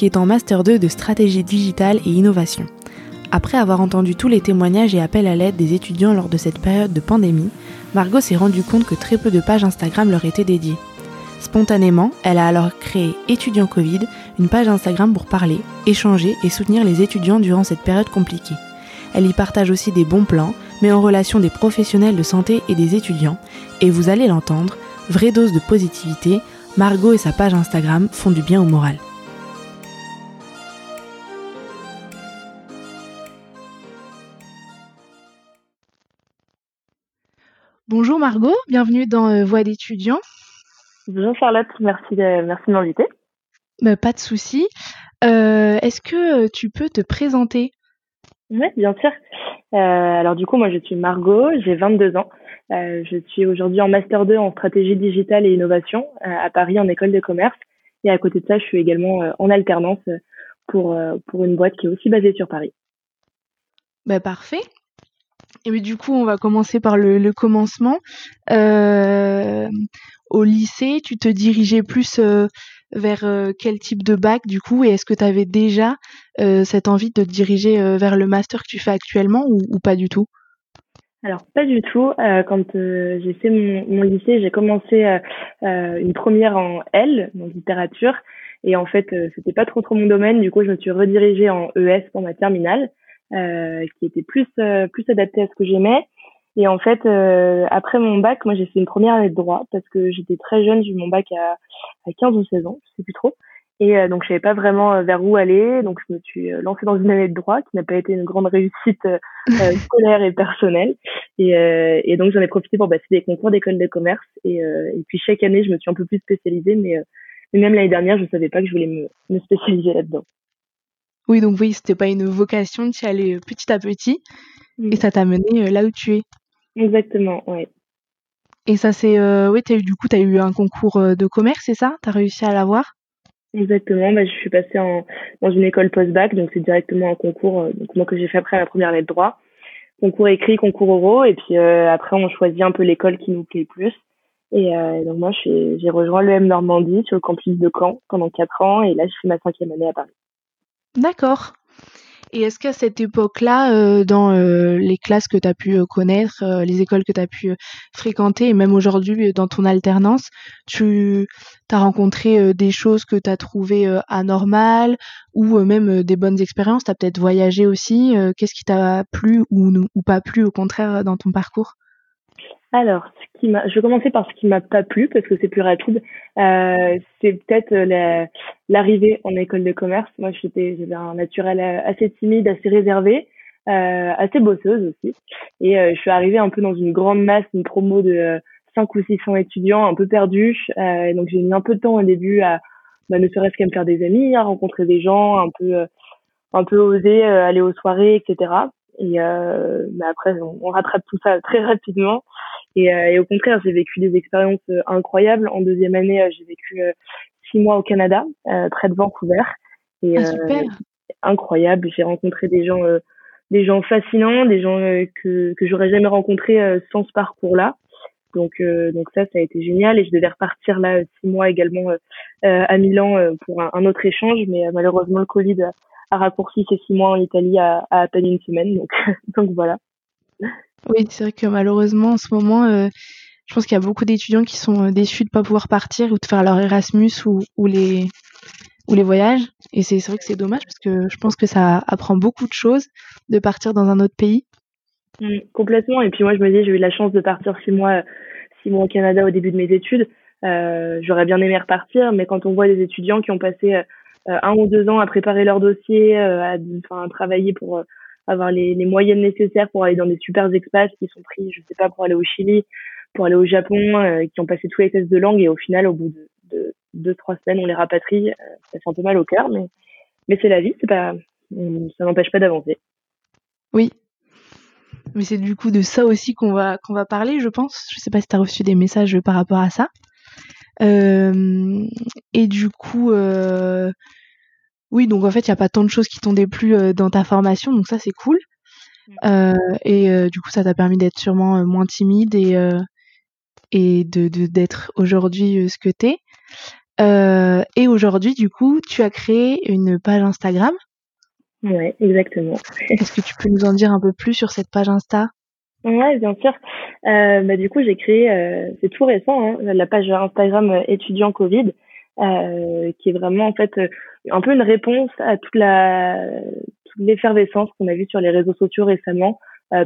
qui est en Master 2 de stratégie digitale et innovation. Après avoir entendu tous les témoignages et appels à l'aide des étudiants lors de cette période de pandémie, Margot s'est rendue compte que très peu de pages Instagram leur étaient dédiées. Spontanément, elle a alors créé Étudiant Covid, une page Instagram pour parler, échanger et soutenir les étudiants durant cette période compliquée. Elle y partage aussi des bons plans, met en relation des professionnels de santé et des étudiants, et vous allez l'entendre, vraie dose de positivité, Margot et sa page Instagram font du bien au moral. Bonjour Margot, bienvenue dans euh, Voix d'étudiants. Bonjour Charlotte, merci de, merci de m'inviter. Bah, pas de souci. Euh, est-ce que euh, tu peux te présenter? Oui, bien sûr. alors du coup, moi je suis Margot, j'ai 22 ans. je suis aujourd'hui en Master 2 en stratégie digitale et innovation à Paris en école de commerce. Et à côté de ça, je suis également en alternance pour, pour une boîte qui est aussi basée sur Paris. Bah, parfait. Et du coup, on va commencer par le, commencement. Euh, au lycée, tu te dirigeais plus euh, vers euh, quel type de bac du coup Et est-ce que tu avais déjà cette envie de te diriger vers le master que tu fais actuellement ou, pas du tout? Alors pas du tout. quand j'ai fait mon, mon lycée, j'ai commencé une première en L, donc littérature, et en fait c'était pas trop trop mon domaine. Du coup, je me suis redirigée en ES pour ma terminale. Euh, qui était plus euh, plus adapté à ce que j'aimais. Et en fait, euh, après mon bac, moi j'ai fait une première année de droit parce que j'étais très jeune, j'ai eu mon bac à, à 15 ou 16 ans, je sais plus trop. Et donc je savais pas vraiment vers où aller, donc je me suis lancée dans une année de droit qui n'a pas été une grande réussite scolaire et personnelle. Et, et donc j'en ai profité pour passer des concours d'école de commerce. Et, et puis chaque année, je me suis un peu plus spécialisée, mais, mais même l'année dernière, je savais pas que je voulais me, me spécialiser là-dedans. Oui, donc oui, c'était pas une vocation, tu y allais euh, petit à petit et ça t'a mené euh, là où tu es. Exactement, oui. Et ça c'est euh, oui, du coup tu as eu un concours de commerce, c'est ça? Tu as réussi à l'avoir? Exactement, bah, je suis passée en, dans une école post-bac, donc c'est directement un concours donc moi que j'ai fait après la première année de droit. Concours écrit, concours oraux, et puis après on choisit un peu l'école qui nous plaît le plus. Et donc moi j'ai rejoint l'EM Normandie sur le campus de Caen pendant quatre ans, et là je fais ma cinquième année à Paris. D'accord. Et est-ce qu'à cette époque-là, euh, dans euh, les classes que tu as pu euh, connaître, les écoles que tu as pu fréquenter, et même aujourd'hui dans ton alternance, tu as rencontré des choses que tu as trouvées anormales ou même des bonnes expériences? Tu peut-être voyagé aussi. Qu'est-ce qui t'a plu ou, ou pas plu au contraire dans ton parcours? Alors, ce qui m'a, je vais commencer par ce qui m'a pas plu parce que c'est plus rapide. Euh, c'est peut-être euh, l'arrivée en école de commerce. Moi, j'étais, j'avais un naturel euh, assez timide, assez réservé, euh, assez bosseuse aussi. Et je suis arrivée un peu dans une grande masse, une promo de 5 ou 600 étudiants, un peu perdus. donc j'ai mis un peu de temps au début à, bah, ne serait-ce qu'à me faire des amis, à rencontrer des gens, un peu, un peu oser aller aux soirées, etc. Et mais après, on, on rattrape tout ça très rapidement. Et, euh, et au contraire, j'ai vécu des expériences euh, incroyables. En deuxième année, euh, j'ai vécu six mois au Canada, près de Vancouver. Et, ah, super. incroyable. J'ai rencontré des gens, des gens fascinants, des gens que que j'aurais jamais rencontrés sans ce parcours-là. Donc, donc ça, ça a été génial. Et je devais repartir là six mois également à Milan pour un, autre échange, mais malheureusement le Covid a raccourci ces six mois en Italie à, à, à peine une semaine. Donc, donc voilà. Oui, c'est vrai que malheureusement, en ce moment, euh, je pense qu'il y a beaucoup d'étudiants qui sont euh, déçus de ne pas pouvoir partir ou de faire leur Erasmus ou, les voyages. Et c'est vrai que c'est dommage parce que je pense que ça apprend beaucoup de choses de partir dans un autre pays. Mmh, complètement. Et puis moi, je me dis, j'ai eu la chance de partir six mois, six mois au Canada au début de mes études. Euh, J'aurais bien aimé repartir, mais quand on voit des étudiants qui ont passé euh, un ou deux ans à préparer leur dossier, à travailler pour avoir les, les moyennes nécessaires pour aller dans des super espaces qui sont pris, je sais pas, pour aller au Chili, pour aller au Japon, euh, qui ont passé tous les tests de langue et au final, au bout de, de deux trois semaines, on les rapatrie. Euh, ça fait un peu mal au cœur, mais mais c'est la vie, c'est pas, ça n'empêche pas d'avancer. Oui. Mais c'est du coup de ça aussi qu'on va, qu'on va parler, je pense. Je sais pas si tu as reçu des messages par rapport à ça. Euh, et du coup, oui, donc en fait, il n'y a pas tant de choses qui t'ont déplu euh, dans ta formation, donc ça, c'est cool. Mm. et du coup, ça t'a permis d'être sûrement moins timide et, et de d'être aujourd'hui ce que t'es. Euh, et aujourd'hui, du coup, tu as créé une page Instagram. Ouais, exactement. Est-ce que tu peux nous en dire un peu plus sur cette page Insta? Ouais, bien sûr. Euh, bah, du coup, j'ai créé, euh, c'est tout récent, hein, la page Instagram étudiant Covid, euh, qui est vraiment en fait un peu une réponse à toute la toute l'effervescence qu'on a vue sur les réseaux sociaux récemment.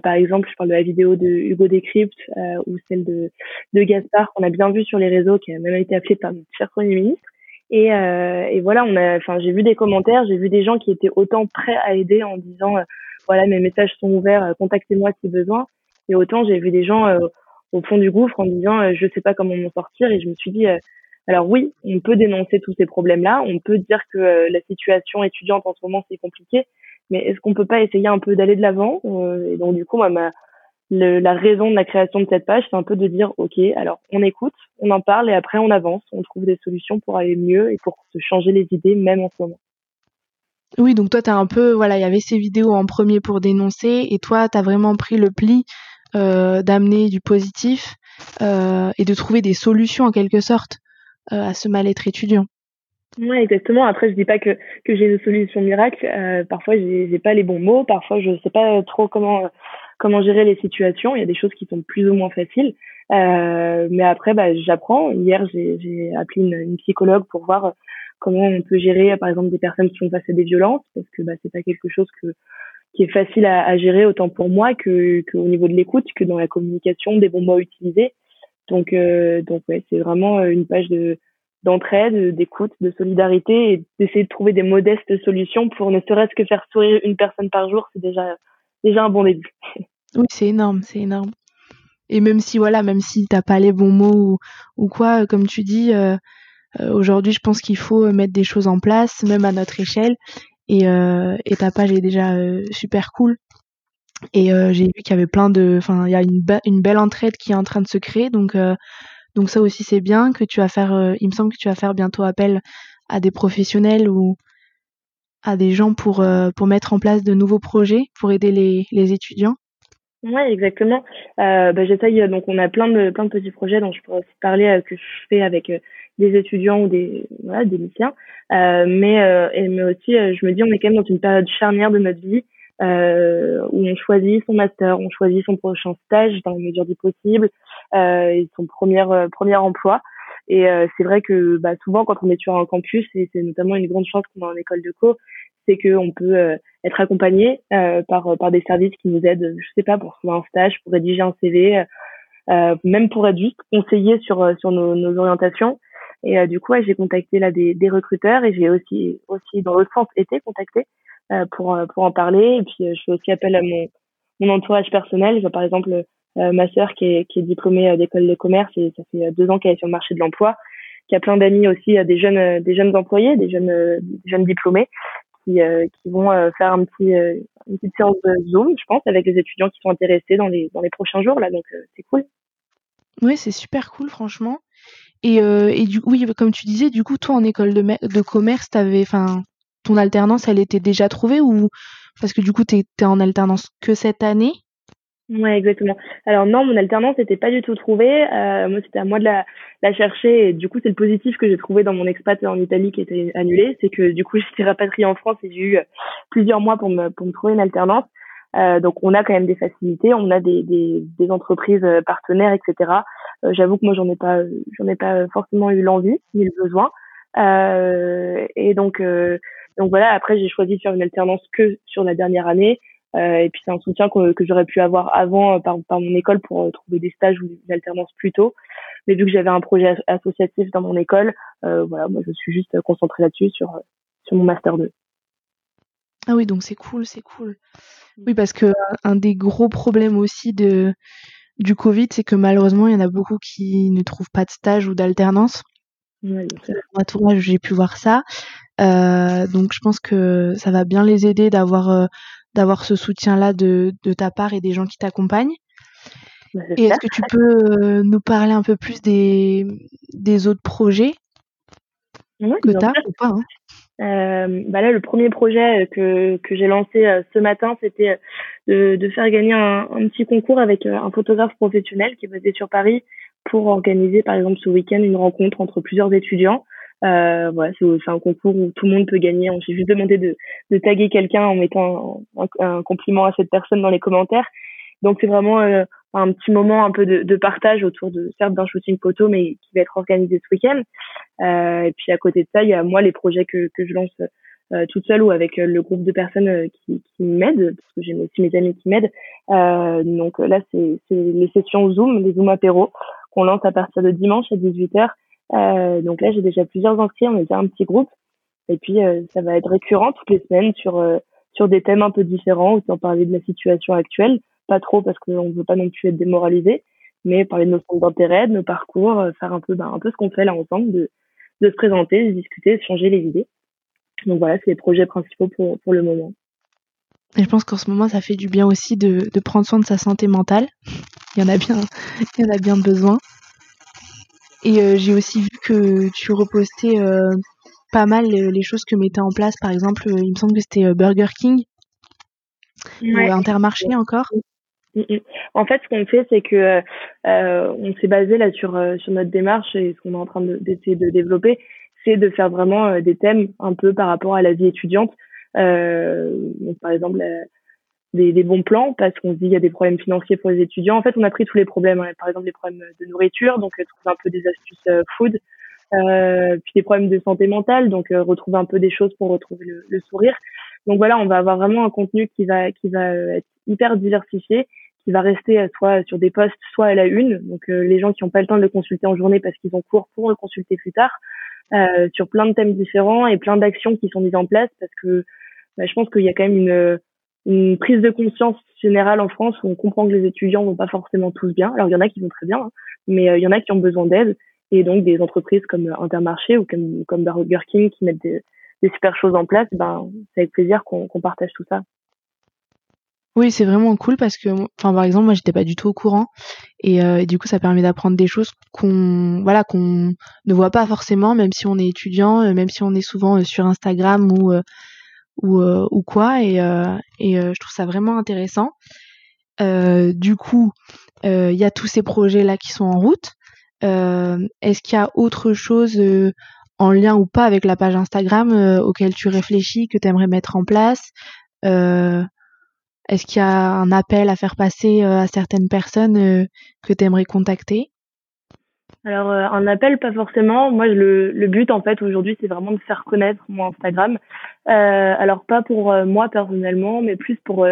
par exemple, je parle de la vidéo de Hugo Décrypte ou celle de, de Gaspard qu'on a bien vu sur les réseaux, qui a même été appelé par notre cher Premier ministre. Et, euh, et voilà, on a, enfin, j'ai vu des commentaires, j'ai vu des gens qui étaient autant prêts à aider en disant, voilà, mes messages sont ouverts, contactez-moi si besoin. Et autant j'ai vu des gens euh, au fond du gouffre en disant euh, je sais pas comment m'en sortir et je me suis dit euh, alors oui, on peut dénoncer tous ces problèmes-là, on peut dire que la situation étudiante en ce moment c'est compliqué, mais est-ce qu'on peut pas essayer un peu d'aller de l'avant Et donc du coup, moi, ma, la raison de la création de cette page, c'est un peu de dire ok, alors on écoute, on en parle et après on avance, on trouve des solutions pour aller mieux et pour se changer les idées même en ce moment. Oui, donc toi, tu as un peu, voilà, il y avait ces vidéos en premier pour dénoncer, et toi, tu as vraiment pris le pli euh, d'amener du positif euh, et de trouver des solutions en quelque sorte. euh, à ce mal-être étudiant. Oui, exactement. Après, je dis pas que, que j'ai une solution miracle. Euh, parfois, j'ai, j'ai pas les bons mots. Parfois, je sais pas trop comment comment gérer les situations. Il y a des choses qui sont plus ou moins faciles. Euh, mais après, bah, j'apprends. Hier, j'ai, appelé une, une, psychologue pour voir comment on peut gérer, par exemple, des personnes qui face à des violences, parce que bah, c'est pas quelque chose que qui est facile à, à, gérer autant pour moi que, que au niveau de l'écoute, que dans la communication, des bons mots utilisés. Donc, euh, donc ouais, c'est vraiment euh, une page de d'entraide, d'écoute, de solidarité et d'essayer de trouver des modestes solutions pour ne serait-ce que faire sourire une personne par jour, c'est déjà déjà un bon début. Oui, c'est énorme, c'est énorme. Et même si voilà, même si t'as pas les bons mots ou, ou quoi, comme tu dis, euh, euh aujourd'hui, je pense qu'il faut mettre des choses en place, même à notre échelle, et, euh, et ta page est déjà euh, super cool. Et euh, j'ai vu qu'il y avait plein de, enfin, il y a une, belle entraide qui est en train de se créer, donc donc ça aussi c'est bien que tu vas faire. il me semble que tu vas faire bientôt appel à des professionnels ou à des gens pour pour mettre en place de nouveaux projets pour aider les, les étudiants. Oui, exactement. Euh, bah, J'essaye, donc on a plein de, plein de petits projets dont je pourrais aussi parler que je fais avec des étudiants ou des voilà des lycéens euh, mais euh, mais aussi euh, je me dis on est quand même dans une période charnière de notre vie euh, où on choisit son master on choisit son prochain stage dans la mesure du possible euh, et son premier premier emploi. Et c'est vrai que bah, souvent quand on est sur un campus et c'est notamment une grande chance qu'on a en école de co c'est qu'on peut être accompagné par par des services qui nous aident je sais pas pour trouver un stage pour rédiger un CV euh, même pour être juste conseillé sur sur nos, nos orientations. Et euh, du coup, j'ai contacté là des, des recruteurs et j'ai aussi, aussi dans l'autre sens été contactée euh, pour, euh, pour en parler. Et puis, je fais aussi appel à mon, mon entourage personnel. Je vois par exemple ma sœur qui est, qui est diplômée d'école de commerce et ça fait deux ans qu'elle est sur le marché de l'emploi, qui a plein d'amis aussi, des jeunes, des jeunes employés, des jeunes, des jeunes diplômés qui, qui vont faire un petit, une petite séance Zoom, je pense, avec les étudiants qui sont intéressés dans les, dans les prochains jours là. Donc, c'est cool. Oui, c'est super cool, franchement. Et, euh, et du oui, comme tu disais, du coup, toi en école de, de commerce, t'avais, enfin, ton alternance, elle était déjà trouvée ou parce que du coup, tu étais en alternance que cette année? Ouais, exactement. Alors non, mon alternance n'était pas du tout trouvée. Euh, moi, c'était à moi de la, la chercher. Et du coup, c'est le positif que j'ai trouvé dans mon expat en Italie qui était annulé, c'est que du coup, j'étais rapatriée en France et j'ai eu plusieurs mois pour me pour me trouver une alternance. Euh, donc, on a quand même des facilités, on a des des, des entreprises euh, partenaires, etc. Euh, j'avoue que moi j'en ai pas j'en ai pas forcément eu l'envie ni le besoin. Euh, et donc euh, donc voilà. Après j'ai choisi de faire une alternance que sur la dernière année. et puis c'est un soutien que, que j'aurais pu avoir avant par, par mon école pour trouver des stages ou une alternance plus tôt. Mais vu que j'avais un projet associatif dans mon école, voilà, moi je suis juste concentrée là-dessus sur sur mon master 2. Ah oui, donc c'est cool, c'est cool. Oui, parce que un des gros problèmes aussi de du Covid, c'est que malheureusement, il y en a beaucoup qui ne trouvent pas de stage ou d'alternance. Ouais, Dans j'ai pu voir ça. Donc je pense que ça va bien les aider d'avoir d'avoir ce soutien-là de, de ta part et des gens qui t'accompagnent. Et est-ce que tu peux nous parler un peu plus des, des autres projets que tu as ou pas hein? Euh, bah là, le premier projet que, que j'ai lancé euh, ce matin, c'était de, de faire gagner un, un petit concours avec euh, un photographe professionnel qui est basé sur Paris pour organiser, par exemple, ce week-end, une rencontre entre plusieurs étudiants. Euh, voilà, c'est un concours où tout le monde peut gagner. J'ai juste demandé de, de taguer quelqu'un en mettant un, un, compliment à cette personne dans les commentaires. Donc c'est vraiment euh, un petit moment un peu de, de partage autour de certes d'un shooting photo, mais qui va être organisé ce week-end. Euh, et puis à côté de ça, il y a moi les projets que, que je lance euh, toute seule ou avec euh, le groupe de personnes euh, qui, qui m'aident, parce que j'ai aussi mes amis qui m'aident. donc là, c'est les sessions Zoom, les Zoom apéro, qu'on lance à partir de dimanche à 18h. Donc là, j'ai déjà plusieurs inscrits, on est déjà un petit groupe. Et puis, ça va être récurrent toutes les semaines sur sur des thèmes un peu différents, en parler de la situation actuelle pas trop parce qu'on ne veut pas non plus être démoralisé, mais parler de nos centres d'intérêt, de nos parcours, euh, faire un peu, ben, un peu ce qu'on fait là ensemble, de, de se présenter, de discuter, de changer les idées. Donc voilà, c'est les projets principaux pour, pour le moment. Et je pense qu'en ce moment, ça fait du bien aussi de, de prendre soin de sa santé mentale. Il y en a bien, il y en a bien besoin. Et euh, j'ai aussi vu que tu repostais euh, pas mal les, choses que mettait en place. Par exemple, il me semble que c'était Burger King ou Intermarché encore. Mm, mm. En fait, ce qu'on fait, c'est que euh, on s'est basé là sur euh, sur notre démarche et ce qu'on est en train d'essayer de, développer, c'est de faire vraiment euh, des thèmes un peu par rapport à la vie étudiante. donc, par exemple, des, des, bons plans parce qu'on se dit il y a des problèmes financiers pour les étudiants. En fait, on a pris tous les problèmes. Hein. Par exemple, des problèmes de nourriture, donc trouver un peu des astuces food. puis des problèmes de santé mentale, donc retrouver un peu des choses pour retrouver le, le sourire. Donc voilà, on va avoir vraiment un contenu qui va qui va être hyper diversifié qui va rester euh, soit sur des postes, soit à la une. Donc euh, les gens qui n'ont pas le temps de le consulter en journée parce qu'ils ont cours pour le consulter plus tard, euh, sur plein de thèmes différents et plein d'actions qui sont mises en place parce que bah, je pense qu'il y a quand même une, une prise de conscience générale en France où on comprend que les étudiants vont pas forcément tous bien. Alors il y en a qui vont très bien, hein, mais il y en a qui ont besoin d'aide et donc des entreprises comme Intermarché ou comme comme Burger King qui mettent des, des super choses en place, ben c'est avec plaisir qu'on partage tout ça. Oui, c'est vraiment cool parce que, enfin, par exemple, moi, j'étais pas du tout au courant euh, et, du coup, ça permet d'apprendre des choses qu'on, voilà, qu'on ne voit pas forcément, même si on est étudiant, euh, même si on est souvent euh, sur Instagram ou ou, ou quoi, et, et je trouve ça vraiment intéressant. du coup, il y a tous ces projets là qui sont en route. Est-ce qu'il y a autre chose en lien ou pas avec la page Instagram auquel tu réfléchis, que tu aimerais mettre en place? Est-ce qu'il y a un appel à faire passer euh, à certaines personnes euh, que tu aimerais contacter? Alors euh, un appel pas forcément. Moi le, le but en fait aujourd'hui c'est vraiment de faire connaître mon Instagram. alors pas pour moi personnellement, mais plus pour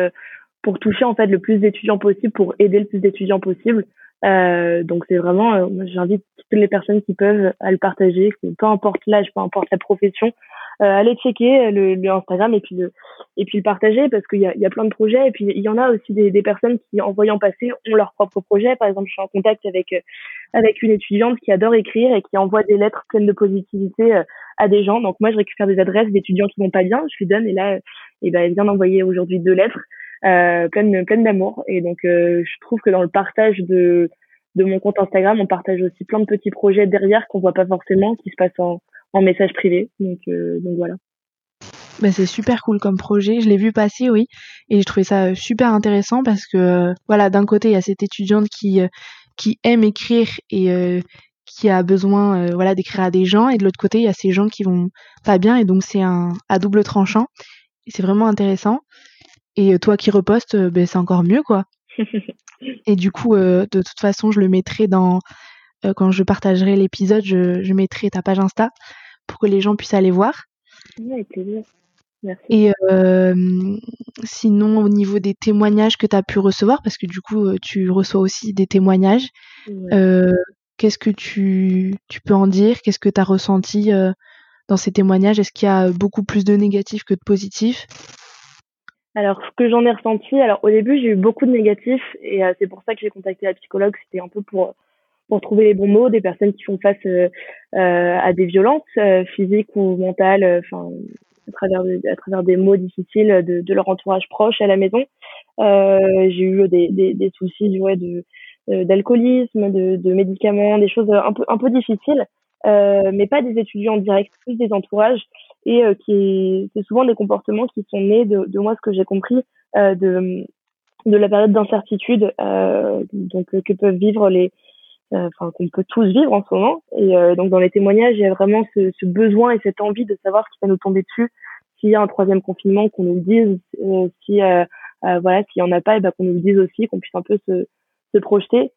pour toucher en fait le plus d'étudiants possible, pour aider le plus d'étudiants possible. donc c'est vraiment, j'invite toutes les personnes qui peuvent à le partager, peu importe l'âge, peu importe la profession, euh, allez checker le, le, Instagram et puis le, et puis le partager parce qu'il y a, y a plein de projets. Et puis il y en a aussi des, des personnes qui en voyant passer ont leur propre projet. Par exemple je suis en contact avec euh, avec une étudiante qui adore écrire et qui envoie des lettres pleines de positivité euh, à des gens. Donc moi je récupère des adresses d'étudiants qui vont pas bien. Je lui donne et là et eh ben elle vient d'envoyer aujourd'hui deux lettres euh, pleines pleines d'amour. Et donc je trouve que dans le partage de de mon compte Instagram on partage aussi plein de petits projets derrière qu'on voit pas forcément qui se passent en en message privé. Donc, euh, donc voilà. Bah, c'est super cool comme projet. Je l'ai vu passer, oui, et j'ai trouvé ça super intéressant parce que euh, voilà, d'un côté il y a cette étudiante qui euh, qui aime écrire et qui a besoin voilà d'écrire à des gens, et de l'autre côté il y a ces gens qui vont pas bien, et donc c'est un à double tranchant. Et c'est vraiment intéressant. Et toi qui repostes, ben c'est encore mieux quoi. et du coup, de toute façon, je le mettrai dans quand je partagerai l'épisode, je, je mettrai ta page Insta pour que les gens puissent aller voir. avec plaisir. Merci. Et euh, sinon, au niveau des témoignages que tu as pu recevoir, parce que du coup, euh, tu reçois aussi des témoignages, euh, qu'est-ce que tu, tu peux en dire? Qu'est-ce que tu as ressenti dans ces témoignages? Est-ce qu'il y a beaucoup plus de négatifs que de positifs? Alors, ce que j'en ai ressenti, alors au début, j'ai eu beaucoup de négatifs et c'est pour ça que j'ai contacté la psychologue. C'était un peu pour pour trouver les bons mots, des personnes qui font face à des violences physiques ou mentales, enfin à travers à travers des mots difficiles de, leur entourage proche à la maison. j'ai eu des, des, des soucis ouais, de d'alcoolisme, de, médicaments, des choses un peu un peu difficiles. Euh, mais pas des étudiants directs, plus des entourages, et euh, qui c'est souvent des comportements qui sont nés de, moi ce que j'ai compris euh, de de la période d'incertitude donc que peuvent vivre les enfin qu'on peut tous vivre en ce moment et donc dans les témoignages il y a vraiment ce, ce, besoin et cette envie de savoir ce qui va nous tomber dessus s'il y a un troisième confinement qu'on nous le dise si voilà s'il y en a pas et ben qu'on nous le dise aussi qu'on puisse un peu se se projeter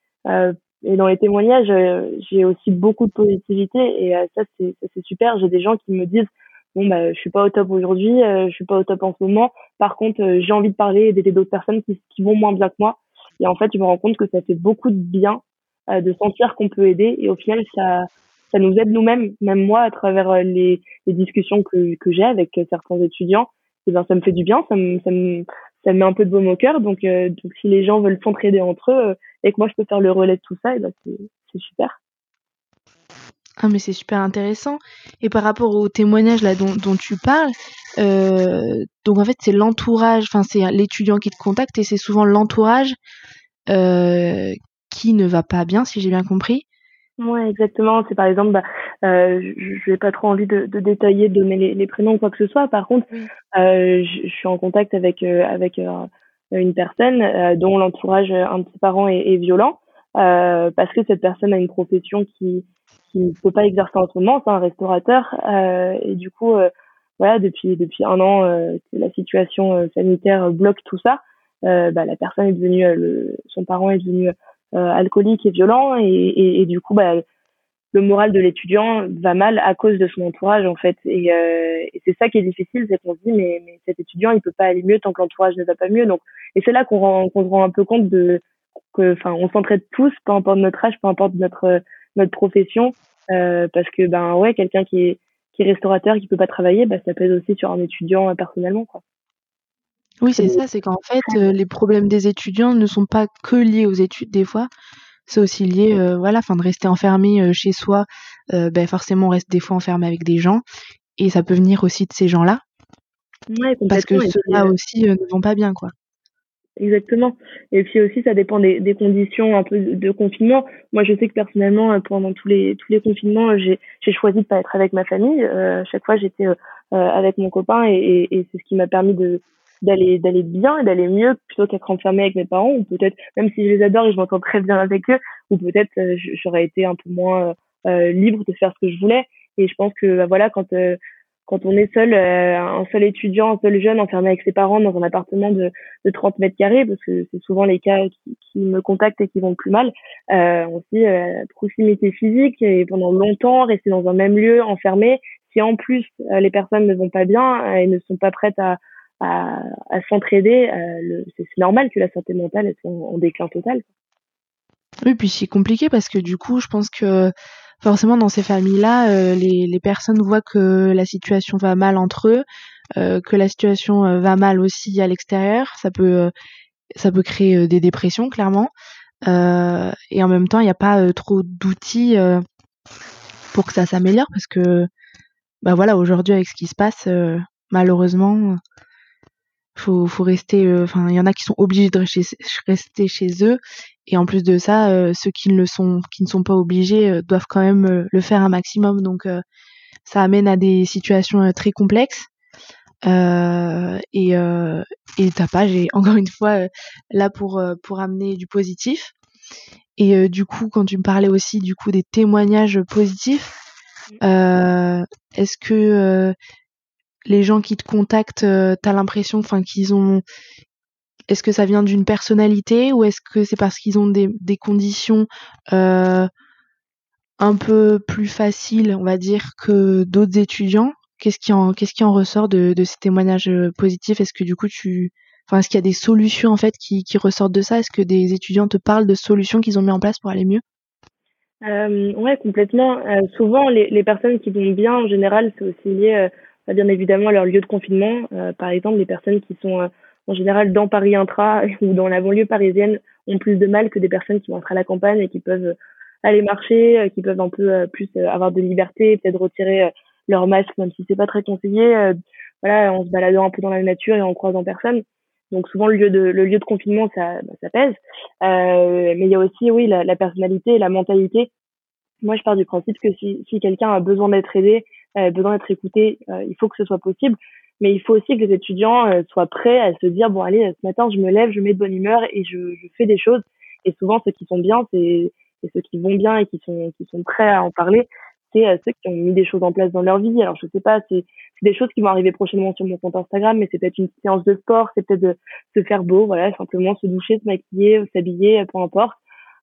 et dans les témoignages, euh, j'ai aussi beaucoup de positivité et euh, ça c'est super. J'ai des gens qui me disent bon bah je suis pas au top aujourd'hui, euh, je suis pas au top en ce moment. Par contre, j'ai envie de parler et d'aider d'autres personnes qui, qui vont moins bien que moi. Et en fait, je me rends compte que ça fait beaucoup de bien de sentir qu'on peut aider et au final ça ça nous aide nous-mêmes, même moi à travers les, les discussions que que j'ai avec certains étudiants. Et ben ça me fait du bien, ça me ça me ça me met un peu de baume au cœur. Donc, euh, donc si les gens veulent s'entraider entre eux euh, et que moi je peux faire le relais de tout ça, et ben c'est super. Ah mais c'est super intéressant. Et par rapport au témoignage là dont, dont tu parles, euh, donc en fait c'est l'entourage, enfin c'est l'étudiant qui te contacte et c'est souvent l'entourage euh, qui ne va pas bien, si j'ai bien compris. Ouais, exactement. C'est par exemple, bah, euh, je n'ai pas trop envie de, de détailler, de donner les, les, prénoms ou quoi que ce soit. Par contre, mm. euh, je, suis en contact avec euh, avec une personne dont l'entourage, un de ses parents est, est violent, parce que cette personne a une profession qui qui ne peut pas exercer en ce moment, c'est un restaurateur, et du coup, voilà, depuis depuis un an, la situation sanitaire bloque tout ça. bah, la personne est devenue, le, son parent est devenu alcoolique et violent. Et, et, et, du coup bah le moral de l'étudiant va mal à cause de son entourage en fait. Et, euh, et c'est ça qui est difficile c'est qu'on se dit mais, mais cet étudiant il peut pas aller mieux tant que l'entourage ne va pas mieux. Donc et c'est là qu'on rend qu'on se rend un peu compte de que enfin on s'entraide tous peu importe notre âge peu importe notre notre profession euh, parce que ben ouais quelqu'un qui est qui est restaurateur qui peut pas travailler bah ça pèse aussi sur un étudiant euh, personnellement quoi oui, c'est ça, c'est qu'en fait, euh, les problèmes des étudiants ne sont pas que liés aux études des fois. C'est aussi lié, euh, voilà, enfin de rester enfermé euh, chez soi, ben forcément on reste des fois enfermé avec des gens, et ça peut venir aussi de ces gens-là. Ouais, parce que ceux-là aussi ne vont pas bien, quoi. Exactement. Et puis aussi, ça dépend des, des, conditions un peu de confinement. Moi, je sais que personnellement, pendant tous les tous les confinements, j'ai choisi de pas être avec ma famille. Euh, chaque fois, j'étais euh, avec mon copain, et, et, et c'est ce qui m'a permis de d'aller d'aller bien et d'aller mieux plutôt qu'être enfermé avec mes parents ou peut-être même si je les adore et je m'entends très bien avec eux ou peut-être euh, j'aurais été un peu moins euh, libre de faire ce que je voulais. Et je pense que bah, voilà quand euh, quand on est seul un seul étudiant un seul jeune enfermé avec ses parents dans un appartement de, de 30 mètres carrés parce que c'est souvent les cas qui, qui, me contactent et qui vont plus mal euh, aussi proximité physique et pendant longtemps rester dans un même lieu enfermé si en plus les personnes ne vont pas bien et ne sont pas prêtes à à, s'entraider, euh, c'est normal que la santé mentale soit en, déclin total. Oui, puis c'est compliqué parce que du coup, je pense que forcément dans ces familles-là, euh, les, personnes voient que la situation va mal entre eux, euh, que la situation va mal aussi à l'extérieur. Ça peut, ça peut créer des dépressions clairement. et en même temps, il n'y a pas trop d'outils pour que ça s'améliore parce que, bah voilà, aujourd'hui avec ce qui se passe, malheureusement, faut faut rester euh, enfin il y en a qui sont obligés de rester chez eux. Et en plus de ça euh, ceux qui ne le sont qui ne sont pas obligés euh, doivent quand même le faire un maximum. Donc ça amène à des situations très complexes. Euh, et euh, et ta page est encore une fois là pour pour amener du positif. Et du coup quand tu me parlais aussi du coup des témoignages positifs est-ce que les gens qui te contactent, euh, t'as l'impression, qu'ils ont. Est-ce que ça vient d'une personnalité ou est-ce que c'est parce qu'ils ont des, conditions euh, un peu plus faciles, on va dire, que d'autres étudiants? Qu'est-ce qui en ressort de, ces témoignages euh, positifs? Est-ce que du coup tu Enfin, est-ce qu'il y a des solutions en fait qui, ressortent de ça? Est-ce que des étudiants te parlent de solutions qu'ils ont mis en place pour aller mieux? Euh, Ouais, complètement. Souvent, les, les personnes qui vont bien, en général, c'est aussi lié bien évidemment leur lieu de confinement. Euh, par exemple, les personnes qui sont euh, en général dans Paris intra ou dans la banlieue parisienne ont plus de mal que des personnes qui vont être à la campagne et qui peuvent aller marcher, qui peuvent un peu plus avoir de liberté, peut-être retirer leur masque, même si c'est pas très conseillé, voilà, en se baladant un peu dans la nature et en croisant personne. Donc souvent le lieu de le lieu de confinement ça bah, ça pèse, euh, mais il y a aussi oui la, la, personnalité la mentalité. Moi je pars du principe que si, si quelqu'un a besoin d'être aidé, euh, besoin d'être écouté, euh, il faut que ce soit possible. Mais il faut aussi que les étudiants euh, soient prêts à se dire bon allez ce matin je me lève, je mets de bonne humeur et je, je fais des choses. Et souvent ceux qui sont bien c'est ceux qui vont bien et qui sont qui sont prêts à en parler à ceux qui ont mis des choses en place dans leur vie. Alors je sais pas, c'est des choses qui vont arriver prochainement sur mon compte Instagram, mais c'est peut-être une séance de sport, c'est peut-être de se faire beau, voilà, simplement se doucher, se maquiller, s'habiller, peu importe.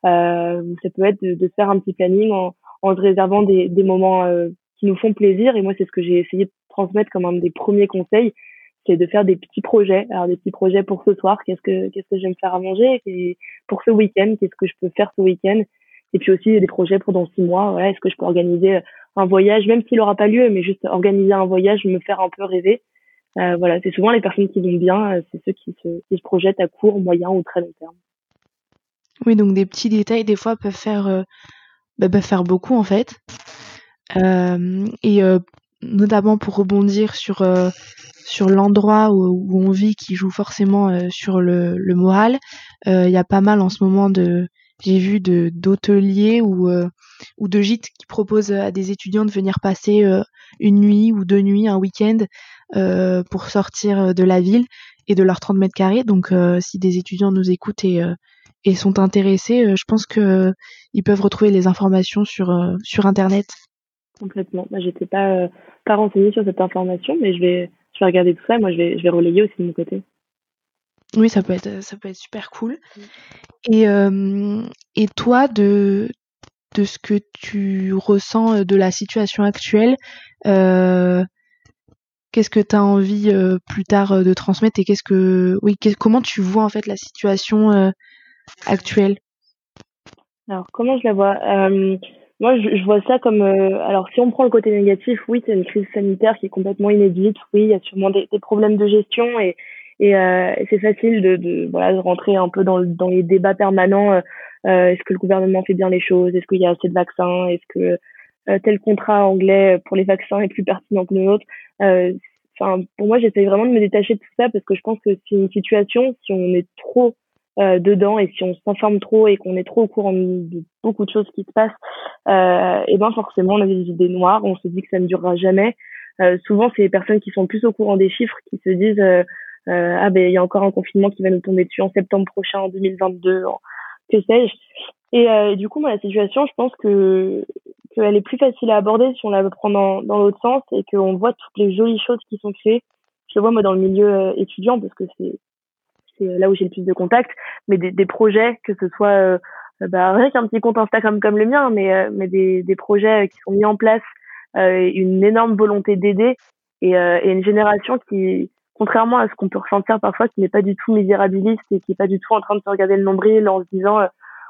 Euh, ça peut être de, faire un petit planning en, en se réservant des, des moments euh, qui nous font plaisir. Et moi, c'est ce que j'ai essayé de transmettre comme un des premiers conseils, c'est de faire des petits projets. Alors des petits projets pour ce soir, qu'est-ce que qu'est-ce que j'aime faire à manger, et pour ce week-end, qu'est-ce que je peux faire ce week-end? Et puis aussi des projets pour dans six mois. Voilà, est-ce que je peux organiser un voyage, même s'il n'aura pas lieu, mais juste organiser un voyage, me faire un peu rêver. Euh, voilà, c'est souvent les personnes qui vont bien, euh, c'est ceux qui se, projettent à court, moyen ou très long terme. Oui, donc des petits détails des fois peuvent faire, euh, bah, faire beaucoup en fait. Euh, et euh, notamment pour rebondir sur sur l'endroit où, où, on vit qui joue forcément sur le, le moral. Il y a pas mal en ce moment de j'ai vu de d'hôteliers ou euh, ou de gîtes qui proposent à des étudiants de venir passer euh, une nuit ou deux nuits, un week-end euh, pour sortir de la ville et de leurs 30 mètres carrés. Donc si des étudiants nous écoutent et et sont intéressés, je pense que ils peuvent retrouver les informations sur sur internet. Complètement. Moi, j'étais pas pas renseignée sur cette information, mais je vais je vais regarder tout ça. Moi, je vais je vais relayer aussi de mon côté. Oui, ça peut être, ça peut être super cool. Et, euh, et toi, de, de ce que tu ressens de la situation actuelle, euh, qu'est-ce que tu as envie euh, plus tard de transmettre et qu'est-ce que, oui, comment tu vois en fait la situation actuelle? Alors, comment je la vois? Moi, je, je, vois ça comme, alors si on prend le côté négatif, oui, c'est une crise sanitaire qui est complètement inédite. Oui, il y a sûrement des, des problèmes de gestion et et euh, c'est facile de, de, voilà, de rentrer un peu dans, dans les débats permanents. Euh, euh, est-ce que le gouvernement fait bien les choses? Est-ce qu'il y a assez de vaccins? Est-ce que tel contrat anglais pour les vaccins est plus pertinent que le nôtre? Enfin, pour moi, j'essaye vraiment de me détacher de tout ça parce que je pense que c'est une situation, si on est trop euh, dedans et si on s'informe trop et qu'on est trop au courant de beaucoup de choses qui se passent, euh, et ben forcément on a des idées noires, on se dit que ça ne durera jamais. Euh, souvent c'est les personnes qui sont plus au courant des chiffres qui se disent euh, ah ben il y a encore un confinement qui va nous tomber dessus en septembre prochain, en 2022, en, que sais-je. Et, euh, du coup, moi, la situation, je pense que qu'elle est plus facile à aborder si on la prend dans, dans l'autre sens et qu'on voit toutes les jolies choses qui sont créées. Je le vois moi dans le milieu euh, étudiant parce que c'est c'est là où j'ai le plus de contacts, mais des, des projets que ce soit euh, bah, rien qu'un petit compte Instagram comme le mien, mais mais des, des projets qui sont mis en place, une énorme volonté d'aider et, et une génération qui contrairement à ce qu'on peut ressentir parfois, qui n'est pas du tout misérabiliste et qui n'est pas du tout en train de se regarder le nombril en se disant euh,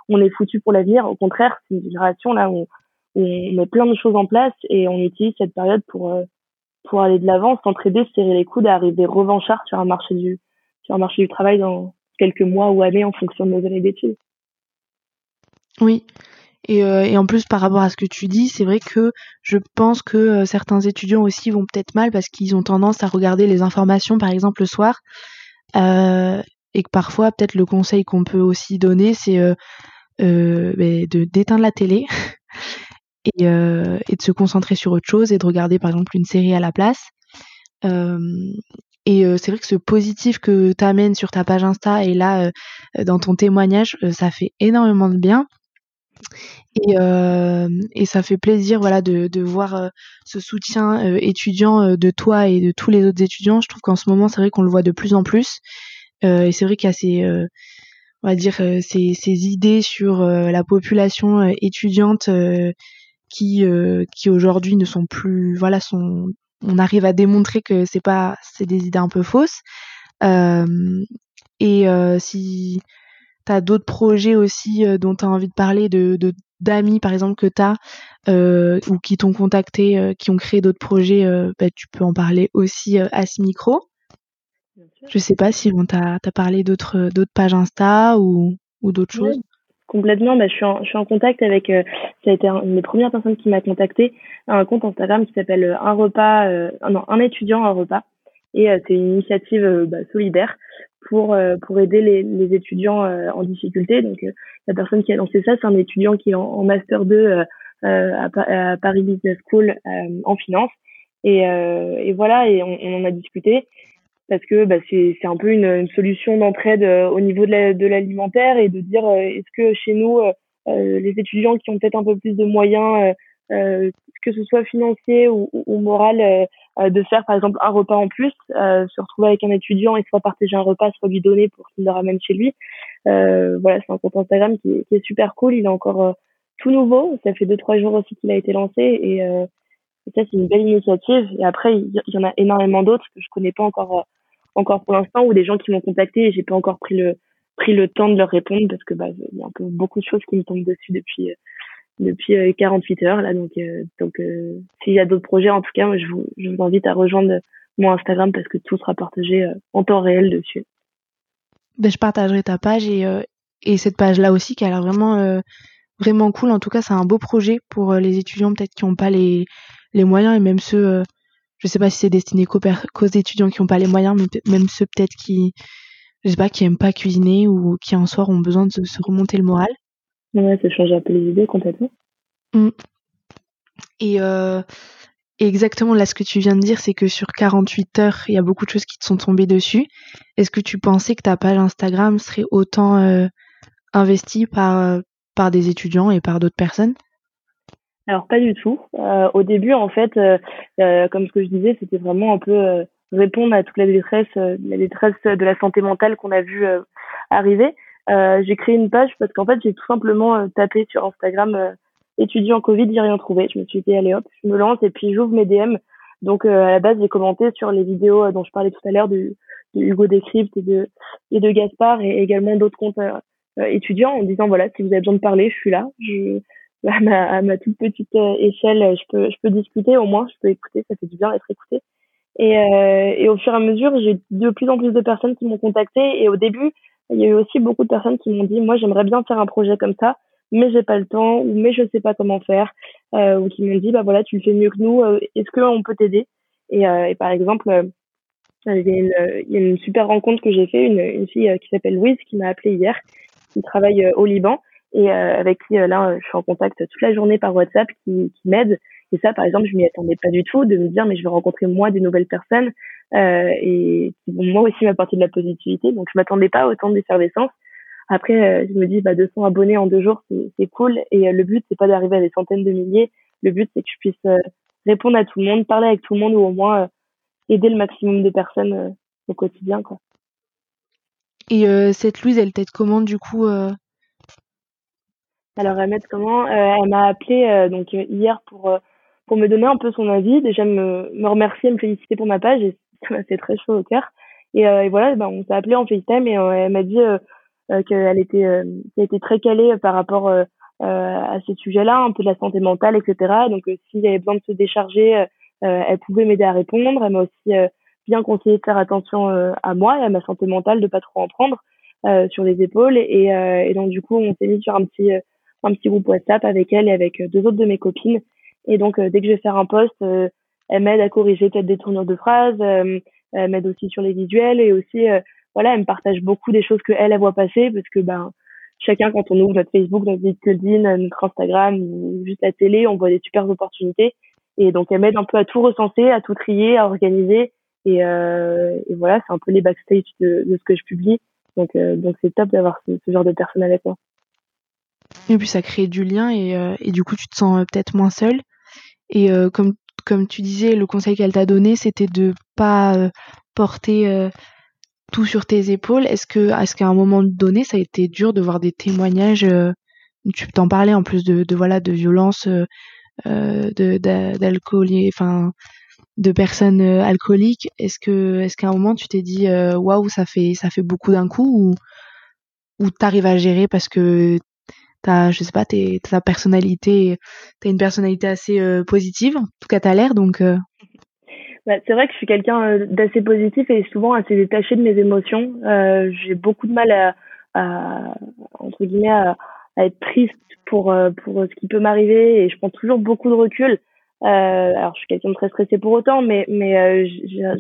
on est foutu pour l'avenir. Au contraire, c'est une génération là où on, met plein de choses en place et on utilise cette période pour euh, pour aller de l'avant, s'entraider, serrer les coudes, et arriver revanchard sur un marché du sur un marché du travail dans quelques mois ou années en fonction de nos années d'études. Oui, et, euh, en plus, par rapport à ce que tu dis, c'est vrai que je pense que euh, certains étudiants aussi vont peut-être mal parce qu'ils ont tendance à regarder les informations, par exemple, le soir. Euh, et que parfois, peut-être le conseil qu'on peut aussi donner, c'est ben, de d'éteindre la télé et, de se concentrer sur autre chose et de regarder, par exemple, une série à la place. Et c'est vrai que ce positif que tu amènes sur ta page Insta et là, dans ton témoignage, ça fait énormément de bien. Et, euh, et ça fait plaisir voilà de, de voir euh, ce soutien euh, étudiant euh, de toi et de tous les autres étudiants. Je trouve qu'en ce moment c'est vrai qu'on le voit de plus en plus. et c'est vrai qu'il y a ces on va dire ces, ces idées sur la population étudiante qui qui aujourd'hui ne sont plus voilà sont on arrive à démontrer que c'est pas c'est des idées un peu fausses. et si tu as d'autres projets aussi dont tu as envie de parler, de d'amis par exemple que tu as euh, ou qui t'ont contacté, euh, qui ont créé d'autres projets, bah, tu peux en parler aussi à ce micro. Je sais pas si on t'a as parlé d'autres d'autres pages Insta ou, ou d'autres choses. Complètement, bah, je, suis en, contact avec, euh, ça a été une des premières personnes qui m'a contacté, un compte Instagram qui s'appelle euh, Un repas, euh, non, un étudiant, un repas. Et c'est une initiative bah, solidaire pour, pour aider les, étudiants en difficulté. Donc la personne qui a lancé ça, c'est un étudiant qui est en, Master 2 à, Paris Business School en finance. Et, voilà, et on en a discuté parce que bah, c'est un peu une, solution d'entraide euh, au niveau de l'alimentaire et de dire euh, est-ce que chez nous euh, les étudiants qui ont peut-être un peu plus de moyens que ce soit financier ou, moral de faire par exemple un repas en plus se retrouver avec un étudiant et soit partager un repas soit lui donner pour qu'il le ramène chez lui. Voilà c'est un compte Instagram qui est, super cool. Il est encore tout nouveau. Ça fait deux trois jours aussi qu'il a été lancé et, ça c'est une belle initiative. Et après il y, en a énormément d'autres que je connais pas encore encore pour l'instant ou des gens qui m'ont contacté et j'ai pas encore pris le pris le temps de leur répondre parce que bah il y a un peu beaucoup de choses qui me tombent dessus depuis euh, depuis 48 euh, heures là donc euh, donc s'il y a d'autres projets en tout cas moi je vous je vous invite à rejoindre mon Instagram parce que tout sera partagé en temps réel dessus. Ben, je partagerai ta page et et cette page là aussi qui a l'air vraiment vraiment cool en tout cas c'est un beau projet pour les étudiants peut-être qui n'ont pas les les moyens et même ceux je sais pas si c'est destiné qu'aux étudiants qui n'ont pas les moyens, mais même ceux peut-être qui, je sais pas, qui aiment pas cuisiner ou qui en soir ont besoin de se, remonter le moral. Ouais, ça change un peu les idées complètement. Mmh. Et, euh, exactement là, ce que tu viens de dire, c'est que sur 48 heures, il y a beaucoup de choses qui te sont tombées dessus. Est-ce que tu pensais que ta page Instagram serait autant euh, investie par, par des étudiants et par d'autres personnes? Alors pas du tout. Euh, au début, en fait, euh, euh, comme ce que je disais, c'était vraiment un peu répondre à toute la détresse, la détresse de la santé mentale qu'on a vu arriver. j'ai créé une page parce qu'en fait, j'ai tout simplement tapé sur Instagram étudiant Covid, j'ai rien trouvé. Je me suis dit allez hop, je me lance et puis j'ouvre mes DM. Donc à la base, j'ai commenté sur les vidéos dont je parlais tout à l'heure de, Hugo Décrypte et de et de Gaspard et également d'autres comptes étudiants en disant voilà si vous avez besoin de parler, je suis là. À ma, toute petite euh, échelle, je peux, discuter, au moins, je peux écouter, ça fait du bien d'être écouté. Et, euh, et au fur et à mesure, j'ai de plus en plus de personnes qui m'ont contacté. Et au début, il y a eu aussi beaucoup de personnes qui m'ont dit, moi, j'aimerais bien faire un projet comme ça, mais j'ai pas le temps, ou mais je sais pas comment faire, euh, ou qui m'ont dit, bah voilà, tu le fais mieux que nous, est-ce qu'on peut t'aider? Et, par exemple, il y, a une, super rencontre que j'ai fait, une, une fille qui s'appelle Louise, qui m'a appelé hier, qui travaille au Liban et euh, avec qui euh, là je suis en contact toute la journée par WhatsApp qui, qui m'aide. Et ça par exemple je m'y attendais pas du tout de me dire mais je vais rencontrer moi des nouvelles personnes euh, et qui vont moi aussi m'apporter de la positivité. Donc je m'attendais pas à autant d'effervescence. Après je me dis bah 200 abonnés en deux jours c'est cool. Et le but c'est pas d'arriver à des centaines de milliers. Le but c'est que je puisse répondre à tout le monde parler avec tout le monde ou au moins aider le maximum de personnes au quotidien quoi. Et cette Louise elle t'aide comment du coup alors Ahmed, comment euh, Elle m'a appelé euh, donc euh, hier pour pour me donner un peu son avis, déjà me, me remercier, me féliciter pour ma page et ça m'a fait très chaud au cœur. Et, et voilà, ben, on s'est appelé en FaceTime et elle m'a dit qu'elle était qu'elle était très calée par rapport à ces sujets-là, un peu de la santé mentale, etc. Donc s'il y avait besoin de se décharger, elle pouvait m'aider à répondre. Elle m'a aussi bien conseillé de faire attention à moi à ma santé mentale, de pas trop en prendre sur les épaules. Et, et donc du coup, on s'est mis sur un petit un petit groupe WhatsApp avec elle et avec euh, deux autres de mes copines. Et donc, euh, dès que je vais faire un post, euh, elle m'aide à corriger peut-être des tournures de phrases, elle m'aide aussi sur les visuels et aussi, voilà, elle me partage beaucoup des choses que elle, elle voit passer parce que, ben, chacun, quand on ouvre notre Facebook, notre LinkedIn, notre Instagram juste la télé, on voit des super opportunités. Et donc, elle m'aide un peu à tout recenser, à tout trier, à organiser. Et, euh, et voilà, c'est un peu les backstage de, de, ce que je publie. Donc, donc c'est top d'avoir ce, ce, genre de personnes avec moi. Et puis ça crée du lien et, euh, et du coup tu te sens euh, peut-être moins seul. Et euh, comme comme tu disais, le conseil qu'elle t'a donné, c'était de pas porter tout sur tes épaules. Est-ce que, est-ce qu'à un moment donné, ça a été dur de voir des témoignages Tu t'en parlais en plus de, de voilà de violence, d'alcool, enfin de personnes alcooliques? Est-ce que, est-ce qu'à un moment tu t'es dit waouh, ça fait ça fait beaucoup d'un coup ou ou t'arrives à gérer parce que t'as, je sais pas, t'es, ta personnalité, t'as une personnalité assez euh, positive, en tout cas t'as l'air, donc. Euh. Bah, c'est vrai que je suis quelqu'un euh, d'assez positif et souvent assez détaché de mes émotions. j'ai beaucoup de mal à, entre guillemets, à, être triste pour pour ce qui peut m'arriver et je prends toujours beaucoup de recul. Alors je suis quelqu'un de très stressé pour autant, mais mais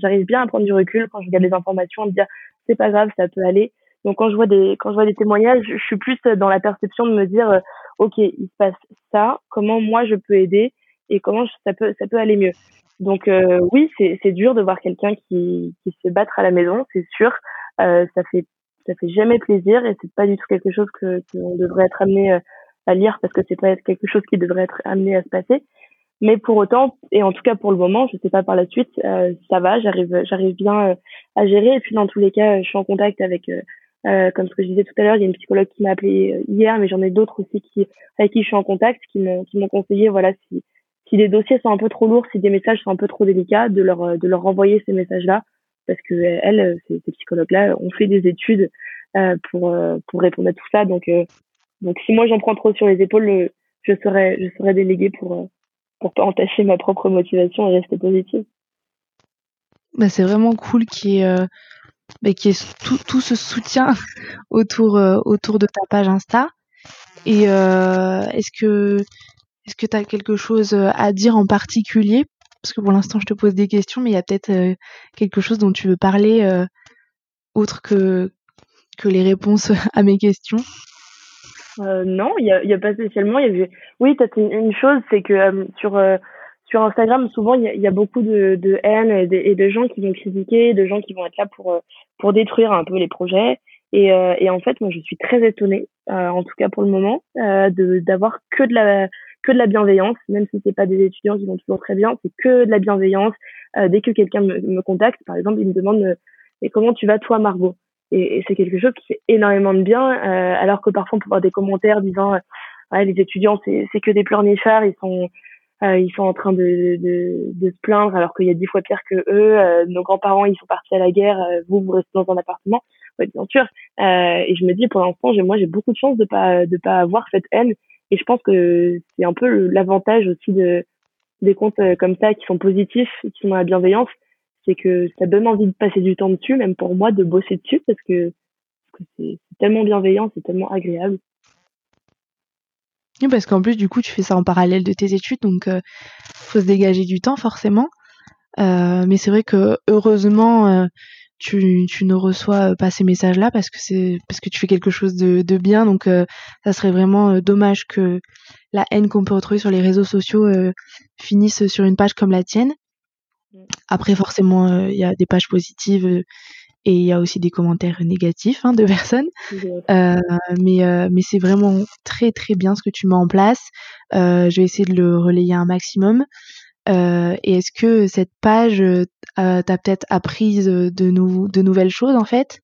j'arrive bien à prendre du recul quand je regarde les informations, à me dire c'est pas grave, ça peut aller. Donc quand je vois des quand je vois des témoignages, je suis plus dans la perception de me dire ok il se passe ça, comment moi je peux aider et comment ça peut ça peut aller mieux. Donc euh, oui, c'est dur de voir quelqu'un qui, qui se battre à la maison, c'est sûr. Euh, ça fait ça fait jamais plaisir et c'est pas du tout quelque chose que qu'on devrait être amené euh, à lire parce que c'est pas quelque chose qui devrait être amené à se passer. Mais pour autant, et en tout cas pour le moment, je sais pas par la suite, euh, ça va, j'arrive j'arrive bien euh, à gérer. Et puis dans tous les cas, je suis en contact avec euh, comme ce que je disais tout à l'heure, il y a une psychologue qui m'a appelé hier, mais j'en ai d'autres aussi qui avec qui je suis en contact, qui m'ont conseillé, voilà, si si les dossiers sont un peu trop lourds, si des messages sont un peu trop délicats, de leur euh, de leur renvoyer ces messages-là, parce que euh, elles, euh, ces, psychologues-là, ont fait des études euh, pour pour répondre à tout ça. Donc donc si moi j'en prends trop sur les épaules, je serais je serais déléguée pour pour pas entacher ma propre motivation et rester positive. Bah c'est vraiment cool qu'il y euh, qu'il y ait tout, tout, ce soutien autour autour de ta page Insta. Et euh, est-ce que est-ce que tu as quelque chose euh, à dire en particulier? Parce que pour l'instant, je te pose des questions, mais il y a peut-être euh, quelque chose dont tu veux parler euh, autre que, que les réponses à mes questions? Euh, non, il y a, a, pas spécialement. Y avait... Oui, peut-être une, chose, c'est que euh, sur sur Instagram, souvent il y, y a, beaucoup de, de haine et de, et de, gens qui vont critiquer, de gens qui vont être là pour pour détruire un peu les projets. Et, et en fait, moi, je suis très étonnée, en tout cas pour le moment, de d'avoir que de la que de la bienveillance, même si c'est pas des étudiants qui vont toujours très bien, c'est que de la bienveillance. Euh, dès que quelqu'un me, me, contacte, par exemple, il me demande euh, mais comment tu vas toi Margot? Et, et c'est quelque chose qui fait énormément de bien, euh, alors que parfois on peut avoir des commentaires disant ouais, les étudiants c'est que des pleurnichards, ils sont euh, ils sont en train de, de, de se plaindre alors qu'il y a dix fois pire que eux. nos grands-parents ils sont partis à la guerre, vous vous restez dans un appartement. Ouais, bien sûr. et je me dis pour l'instant, moi j'ai beaucoup de chance de pas de pas avoir cette haine et je pense que c'est un peu l'avantage aussi de des comptes euh, comme ça qui sont positifs qui sont dans la bienveillance, c'est que ça donne envie de passer du temps dessus, même pour moi de bosser dessus parce que c'est tellement bienveillant, c'est tellement agréable. Parce qu'en plus, du coup, tu fais ça en parallèle de tes études, donc euh, faut se dégager du temps forcément. Euh, mais c'est vrai que heureusement, euh, tu, tu ne reçois pas ces messages-là parce que c'est parce que tu fais quelque chose de, de bien. Donc, euh, ça serait vraiment euh, dommage que la haine qu'on peut retrouver sur les réseaux sociaux euh, finisse sur une page comme la tienne. Mm. Après, forcément, il y a des pages positives et il y a aussi des commentaires négatifs hein, de personnes. Euh, mais mais c'est vraiment très très bien ce que tu mets en place. Euh, je vais essayer de le relayer un maximum. Euh, et est-ce que cette page euh, t'a peut-être appris de, nou de nouvelles choses en fait?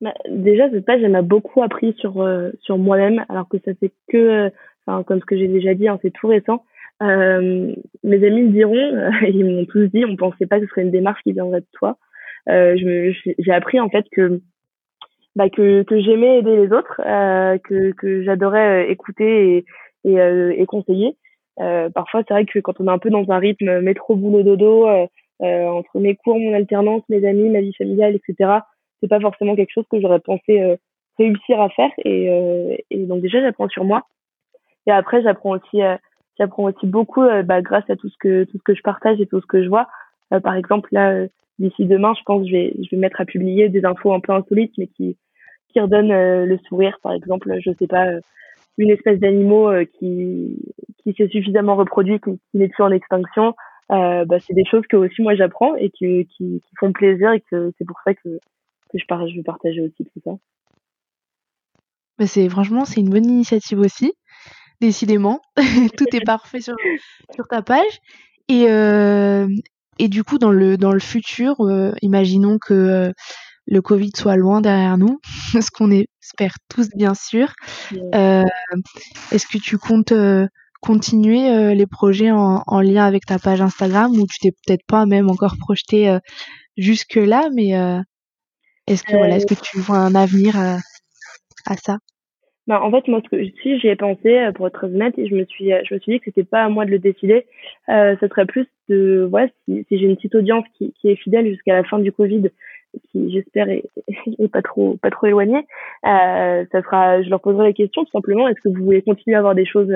Bah, Déjà, cette page, elle m'a beaucoup appris sur, euh, sur moi-même, alors que ça fait que, enfin, comme ce que j'ai déjà dit, hein, c'est tout récent. Euh, mes amis me diront, ils m'ont tous dit, on pensait pas que ce serait une démarche qui viendrait de toi. J'ai appris en fait que bah, que, que j'aimais aider les autres, que, que j'adorais écouter et, et, et conseiller euh, parfois, c'est vrai que quand on est un peu dans un rythme métro, boulot, dodo, euh, euh, entre mes cours, mon alternance, mes amis, ma vie familiale, etc., c'est pas forcément quelque chose que j'aurais pensé réussir à faire. Et, et donc déjà, j'apprends sur moi. Et après, j'apprends aussi, j'apprends aussi beaucoup bah, grâce à tout ce que tout ce que je partage et tout ce que je vois. par exemple, là, d'ici demain, je pense que je vais je vais mettre à publier des infos un peu insolites, mais qui qui redonnent le sourire. Par exemple, je sais pas une espèce d'animaux euh, qui qui s'est suffisamment reproduit, qui, qui n'est plus en extinction, euh, bah, c'est des choses que aussi moi j'apprends et qui, qui, qui, font plaisir et que c'est pour ça que, que je, par, je veux partager aussi tout ça. Bah c'est franchement c'est une bonne initiative aussi, décidément. tout est parfait sur, sur ta page. Et, euh, et du coup dans le dans le futur, euh, imaginons que euh, le Covid soit loin derrière nous, ce qu'on espère tous bien sûr. Euh, Est-ce que tu comptes euh, continuer euh, les projets en, en, lien avec ta page Instagram ou tu t'es peut-être pas même encore projeté euh, jusque là, mais euh, est-ce que voilà, est-ce que tu vois un avenir à, à ça? Bah, en fait, moi, ce que si j'y ai pensé, pour être honnête, et je me suis, je me suis dit que c'était pas à moi de le décider. Euh, ce serait plus de, ouais, si, si j'ai une petite audience qui, qui est fidèle jusqu'à la fin du Covid, qui j'espère est, est, pas trop pas trop éloigné, euh, ça sera, je leur poserai la question tout simplement est-ce que vous voulez continuer à avoir des choses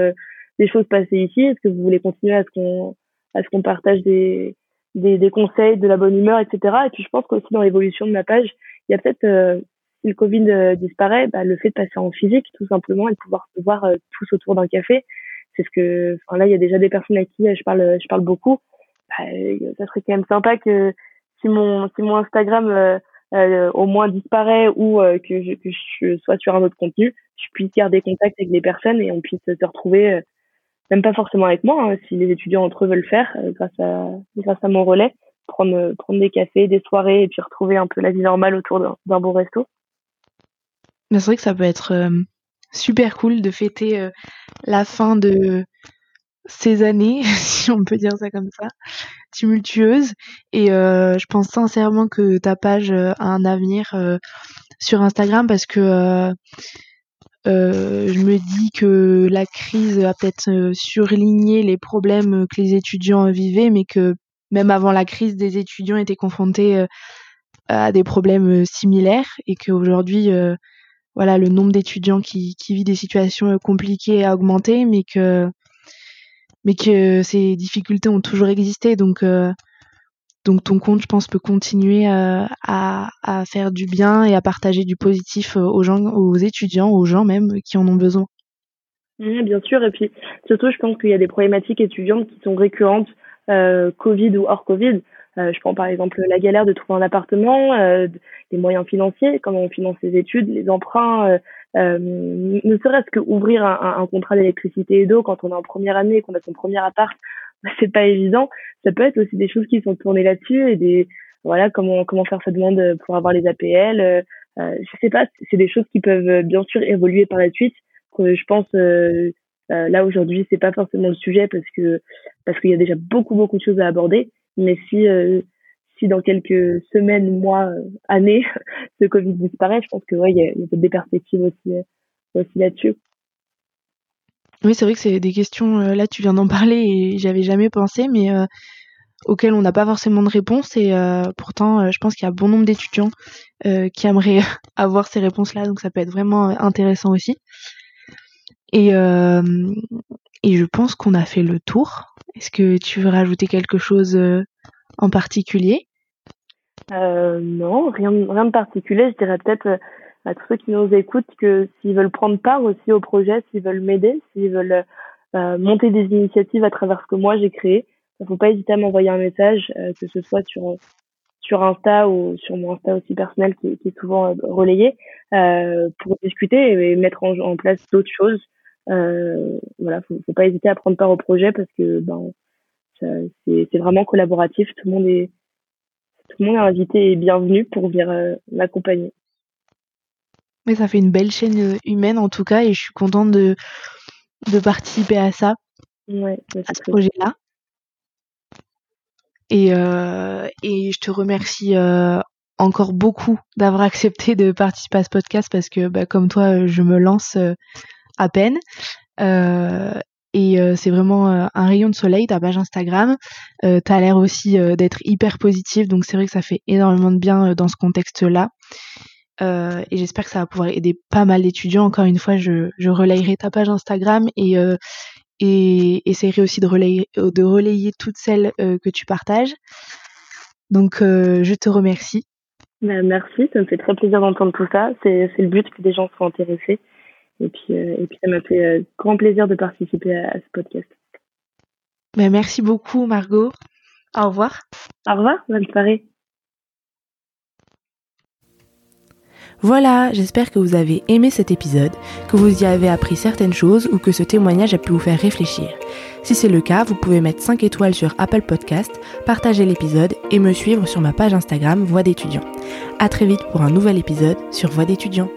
des choses passées ici? Est-ce que vous voulez continuer à ce qu'on à ce qu'on partage des, des, des conseils, de la bonne humeur, etc. Et puis je pense qu'aussi dans l'évolution de ma page, il y a peut-être euh, si le Covid euh, disparaît, bah, le fait de passer en physique tout simplement et de pouvoir se voir euh, tous autour d'un café, c'est ce que, enfin là il y a déjà des personnes à qui je parle, je parle beaucoup. Bah, ça serait quand même sympa que si mon si mon Instagram au moins disparaît ou que, je, que je sois sur un autre contenu, je puisse garder contact avec les personnes et on puisse se retrouver même pas forcément avec moi, hein, si les étudiants entre eux veulent faire, euh, grâce à grâce à mon relais, prendre prendre des cafés, des soirées et puis retrouver un peu la vie normale autour d'un bon resto. C'est vrai que ça peut être euh, super cool de fêter euh, la fin de ces années, si on peut dire ça comme ça, tumultueuses. Et je pense sincèrement que ta page a un avenir sur Instagram parce que euh, je me dis que la crise a peut-être euh, surligné les problèmes que les étudiants vivaient, mais que même avant la crise, des étudiants étaient confrontés euh, à des problèmes similaires et qu'aujourd'hui, voilà, le nombre d'étudiants qui, qui vit des situations compliquées a augmenté, mais que mais que ces difficultés ont toujours existé. Donc donc ton compte, je pense, peut continuer euh, à, à, faire du bien et à partager du positif euh, aux gens, aux étudiants, aux gens même qui en ont besoin. Bien sûr. Et puis surtout, je pense qu'il y a des problématiques étudiantes qui sont récurrentes, euh, Covid ou hors Covid. Euh, je prends par exemple la galère de trouver un appartement, euh, les moyens financiers, comment on finance les études, les emprunts, euh, ne serait-ce que ouvrir un, un contrat d'électricité et d'eau quand on est en première année, qu'on a son premier appart, c'est pas évident. Ça peut être aussi des choses qui sont tournées là-dessus et des voilà comment comment faire sa demande pour avoir les APL. Euh, euh, je sais pas, c'est des choses qui peuvent euh, bien sûr évoluer par la suite. Je pense euh, euh, là aujourd'hui c'est pas forcément le sujet parce que parce qu'il y a déjà beaucoup beaucoup de choses à aborder. Mais si si dans quelques semaines, mois, années, ce Covid disparaît, je pense que ouais il y a, des perspectives aussi aussi là-dessus. Oui, c'est vrai que c'est des questions, euh, là tu viens d'en parler et j'avais jamais pensé, mais euh, auxquelles on n'a pas forcément de réponse et euh, pourtant je pense qu'il y a bon nombre d'étudiants qui aimeraient avoir ces réponses-là, donc ça peut être vraiment intéressant aussi. Et, et je pense qu'on a fait le tour. Est-ce que tu veux rajouter quelque chose en particulier? Non, rien, de particulier. Je dirais peut-être à tous ceux qui nous écoutent que s'ils veulent prendre part aussi au projet, s'ils veulent m'aider, s'ils veulent euh, monter des initiatives à travers ce que moi j'ai créé, il ne faut pas hésiter à m'envoyer un message, euh, que ce soit sur sur Insta ou sur mon Insta aussi personnel qui, est souvent euh, relayé, euh, pour discuter et mettre en place d'autres choses. Euh, voilà, faut, faut pas hésiter à prendre part au projet parce que ben c'est vraiment collaboratif. Tout le monde est tout le monde est invité et bienvenu pour venir m'accompagner. Mais ça fait une belle chaîne euh, humaine en tout cas et je suis contente de, de participer à ça, ouais, à ce projet-là. Et, euh, et je te remercie euh, encore beaucoup d'avoir accepté de participer à ce podcast parce que bah, comme toi, je me lance euh, à peine. Euh, et euh, c'est vraiment un rayon de soleil, ta page Instagram. Euh, tu as l'air aussi d'être hyper positive, donc c'est vrai que ça fait énormément de bien dans ce contexte-là. Euh, et j'espère que ça va pouvoir aider pas mal d'étudiants. Encore une fois, je, je relayerai ta page Instagram et, euh, et essaierai aussi de relayer, de relayer toutes celles euh, que tu partages. Donc, euh, je te remercie. Ben, merci, ça me fait très plaisir d'entendre tout ça. C'est le but que des gens soient intéressés. Et puis, euh, et puis ça m'a fait grand plaisir de participer à, à ce podcast. Ben, merci beaucoup, Margot. Au revoir. Au revoir, bonne soirée. Voilà, j'espère que vous avez aimé cet épisode, que vous y avez appris certaines choses ou que ce témoignage a pu vous faire réfléchir. Si c'est le cas, vous pouvez mettre 5 étoiles sur Apple Podcast, partager l'épisode et me suivre sur ma page Instagram Voix d'étudiant. À très vite pour un nouvel épisode sur Voix d'étudiant.